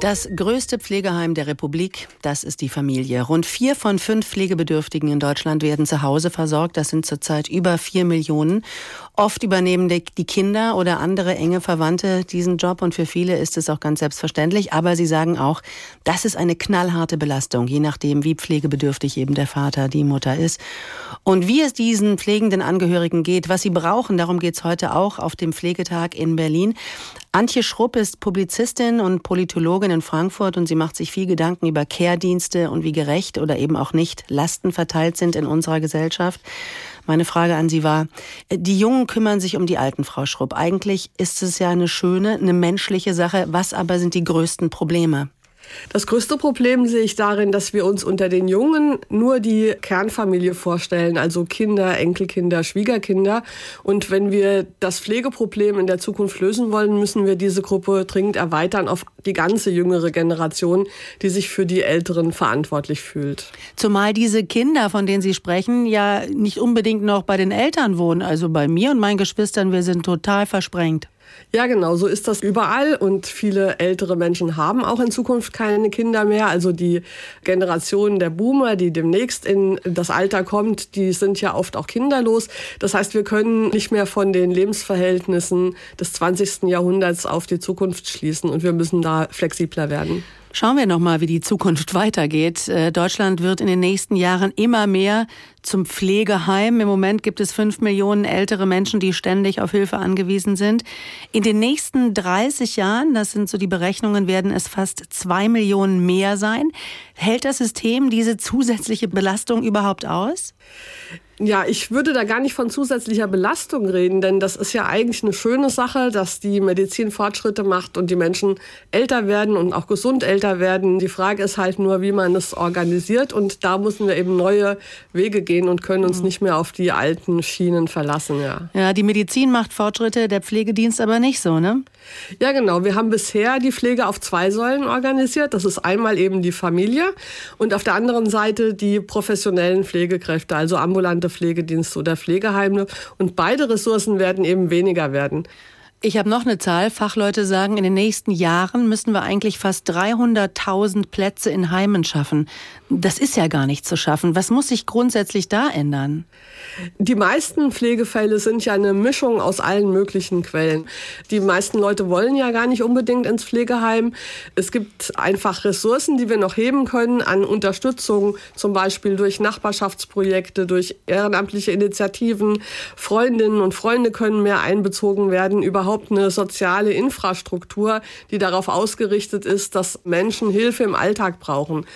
Das größte Pflegeheim der Republik, das ist die Familie. Rund vier von fünf Pflegebedürftigen in Deutschland werden zu Hause versorgt. Das sind zurzeit über vier Millionen. Oft übernehmen die Kinder oder andere enge Verwandte diesen Job und für viele ist es auch ganz selbstverständlich. Aber sie sagen auch, das ist eine knallharte Belastung, je nachdem, wie pflegebedürftig eben der Vater, die Mutter ist. Und wie es diesen pflegenden Angehörigen geht, was sie brauchen, darum geht es heute auch auf dem Pflegetag in Berlin. Antje Schrupp ist Publizistin und Politologin in Frankfurt und sie macht sich viel Gedanken über Care-Dienste und wie gerecht oder eben auch nicht Lasten verteilt sind in unserer Gesellschaft. Meine Frage an Sie war, die Jungen kümmern sich um die alten, Frau Schrupp. Eigentlich ist es ja eine schöne, eine menschliche Sache. Was aber sind die größten Probleme? Das größte Problem sehe ich darin, dass wir uns unter den Jungen nur die Kernfamilie vorstellen, also Kinder, Enkelkinder, Schwiegerkinder. Und wenn wir das Pflegeproblem in der Zukunft lösen wollen, müssen wir diese Gruppe dringend erweitern auf die ganze jüngere Generation, die sich für die Älteren verantwortlich fühlt. Zumal diese Kinder, von denen Sie sprechen, ja nicht unbedingt noch bei den Eltern wohnen. Also bei mir und meinen Geschwistern, wir sind total versprengt. Ja, genau, so ist das überall und viele ältere Menschen haben auch in Zukunft keine Kinder mehr. Also die Generation der Boomer, die demnächst in das Alter kommt, die sind ja oft auch kinderlos. Das heißt, wir können nicht mehr von den Lebensverhältnissen des 20. Jahrhunderts auf die Zukunft schließen und wir müssen da flexibler werden. Schauen wir noch mal, wie die Zukunft weitergeht. Äh, Deutschland wird in den nächsten Jahren immer mehr zum Pflegeheim. Im Moment gibt es fünf Millionen ältere Menschen, die ständig auf Hilfe angewiesen sind. In den nächsten 30 Jahren, das sind so die Berechnungen, werden es fast zwei Millionen mehr sein. Hält das System diese zusätzliche Belastung überhaupt aus? Ja, ich würde da gar nicht von zusätzlicher Belastung reden, denn das ist ja eigentlich eine schöne Sache, dass die Medizin Fortschritte macht und die Menschen älter werden und auch gesund älter werden. Die Frage ist halt nur, wie man es organisiert und da müssen wir eben neue Wege gehen und können uns mhm. nicht mehr auf die alten Schienen verlassen, ja. Ja, die Medizin macht Fortschritte, der Pflegedienst aber nicht so, ne? Ja, genau. Wir haben bisher die Pflege auf zwei Säulen organisiert. Das ist einmal eben die Familie und auf der anderen Seite die professionellen Pflegekräfte, also ambulante Pflegedienste oder Pflegeheime. Und beide Ressourcen werden eben weniger werden. Ich habe noch eine Zahl. Fachleute sagen, in den nächsten Jahren müssen wir eigentlich fast 300.000 Plätze in Heimen schaffen. Das ist ja gar nicht zu schaffen. Was muss sich grundsätzlich da ändern? Die meisten Pflegefälle sind ja eine Mischung aus allen möglichen Quellen. Die meisten Leute wollen ja gar nicht unbedingt ins Pflegeheim. Es gibt einfach Ressourcen, die wir noch heben können an Unterstützung, zum Beispiel durch Nachbarschaftsprojekte, durch ehrenamtliche Initiativen. Freundinnen und Freunde können mehr einbezogen werden, überhaupt eine soziale Infrastruktur, die darauf ausgerichtet ist, dass Menschen Hilfe im Alltag brauchen.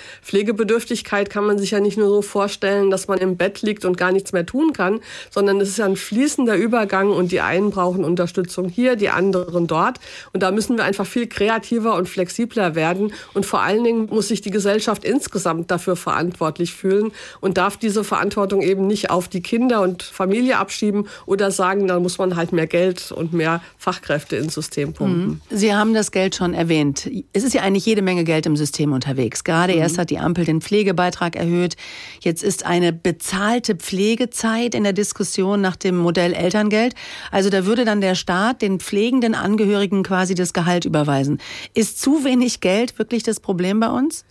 Pflegebedürftigkeit kann man sich ja nicht nur so vorstellen, dass man im Bett liegt und gar nichts mehr tun kann, sondern es ist ja ein fließender Übergang und die einen brauchen Unterstützung hier, die anderen dort. Und da müssen wir einfach viel kreativer und flexibler werden. Und vor allen Dingen muss sich die Gesellschaft insgesamt dafür verantwortlich fühlen und darf diese Verantwortung eben nicht auf die Kinder und Familie abschieben oder sagen, dann muss man halt mehr Geld und mehr Fachkräfte ins System pumpen. Mhm. Sie haben das Geld schon erwähnt. Es ist ja eigentlich jede Menge Geld im System unterwegs. Gerade mhm. erst hat die Ampel den Pflegebeitrag erhöht. Jetzt ist eine bezahlte Pflegezeit in der Diskussion nach dem Modell Elterngeld. Also da würde dann der Staat den pflegenden Angehörigen quasi das Gehalt überweisen. Ist zu wenig Geld wirklich das Problem bei uns?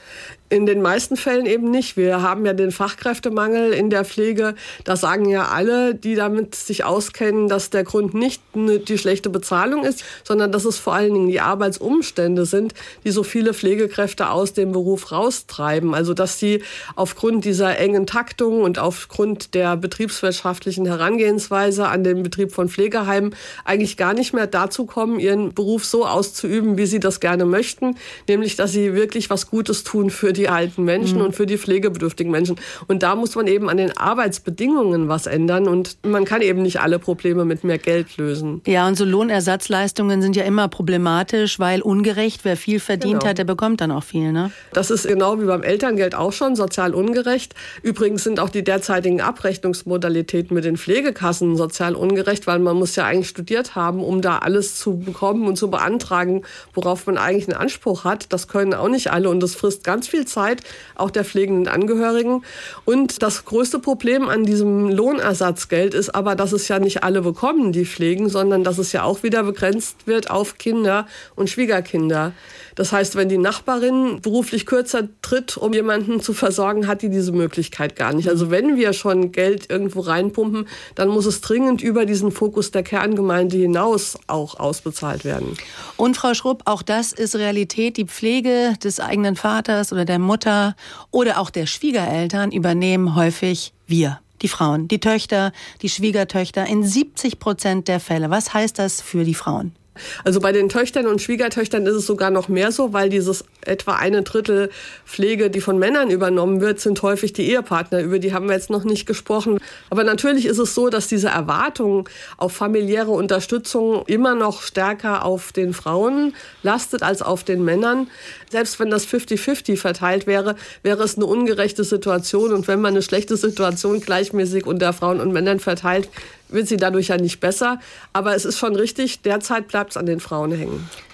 In den meisten Fällen eben nicht. Wir haben ja den Fachkräftemangel in der Pflege. Da sagen ja alle, die damit sich auskennen, dass der Grund nicht die schlechte Bezahlung ist, sondern dass es vor allen Dingen die Arbeitsumstände sind, die so viele Pflegekräfte aus dem Beruf raustreiben. Also dass sie aufgrund dieser engen Taktung und aufgrund der betriebswirtschaftlichen Herangehensweise an den Betrieb von Pflegeheimen eigentlich gar nicht mehr dazu kommen, ihren Beruf so auszuüben, wie sie das gerne möchten, nämlich dass sie wirklich was Gutes tun für die die alten Menschen mhm. und für die pflegebedürftigen Menschen. Und da muss man eben an den Arbeitsbedingungen was ändern und man kann eben nicht alle Probleme mit mehr Geld lösen. Ja, und so Lohnersatzleistungen sind ja immer problematisch, weil ungerecht, wer viel verdient genau. hat, der bekommt dann auch viel. Ne? Das ist genau wie beim Elterngeld auch schon sozial ungerecht. Übrigens sind auch die derzeitigen Abrechnungsmodalitäten mit den Pflegekassen sozial ungerecht, weil man muss ja eigentlich studiert haben, um da alles zu bekommen und zu beantragen, worauf man eigentlich einen Anspruch hat. Das können auch nicht alle und das frisst ganz viel Zeit, auch der pflegenden Angehörigen. Und das größte Problem an diesem Lohnersatzgeld ist aber, dass es ja nicht alle bekommen, die pflegen, sondern dass es ja auch wieder begrenzt wird auf Kinder und Schwiegerkinder. Das heißt, wenn die Nachbarin beruflich kürzer tritt, um jemanden zu versorgen, hat die diese Möglichkeit gar nicht. Also wenn wir schon Geld irgendwo reinpumpen, dann muss es dringend über diesen Fokus der Kerngemeinde hinaus auch ausbezahlt werden. Und Frau Schrupp, auch das ist Realität. Die Pflege des eigenen Vaters oder der Mutter oder auch der Schwiegereltern übernehmen häufig wir die Frauen, die Töchter, die Schwiegertöchter in 70 Prozent der Fälle. Was heißt das für die Frauen? Also bei den Töchtern und Schwiegertöchtern ist es sogar noch mehr so, weil dieses etwa eine Drittel Pflege, die von Männern übernommen wird, sind häufig die Ehepartner. Über die haben wir jetzt noch nicht gesprochen. Aber natürlich ist es so, dass diese Erwartung auf familiäre Unterstützung immer noch stärker auf den Frauen lastet als auf den Männern. Selbst wenn das 50-50 verteilt wäre, wäre es eine ungerechte Situation. Und wenn man eine schlechte Situation gleichmäßig unter Frauen und Männern verteilt, wird sie dadurch ja nicht besser. Aber es ist schon richtig, derzeit bleibt es an den Frauen hängen.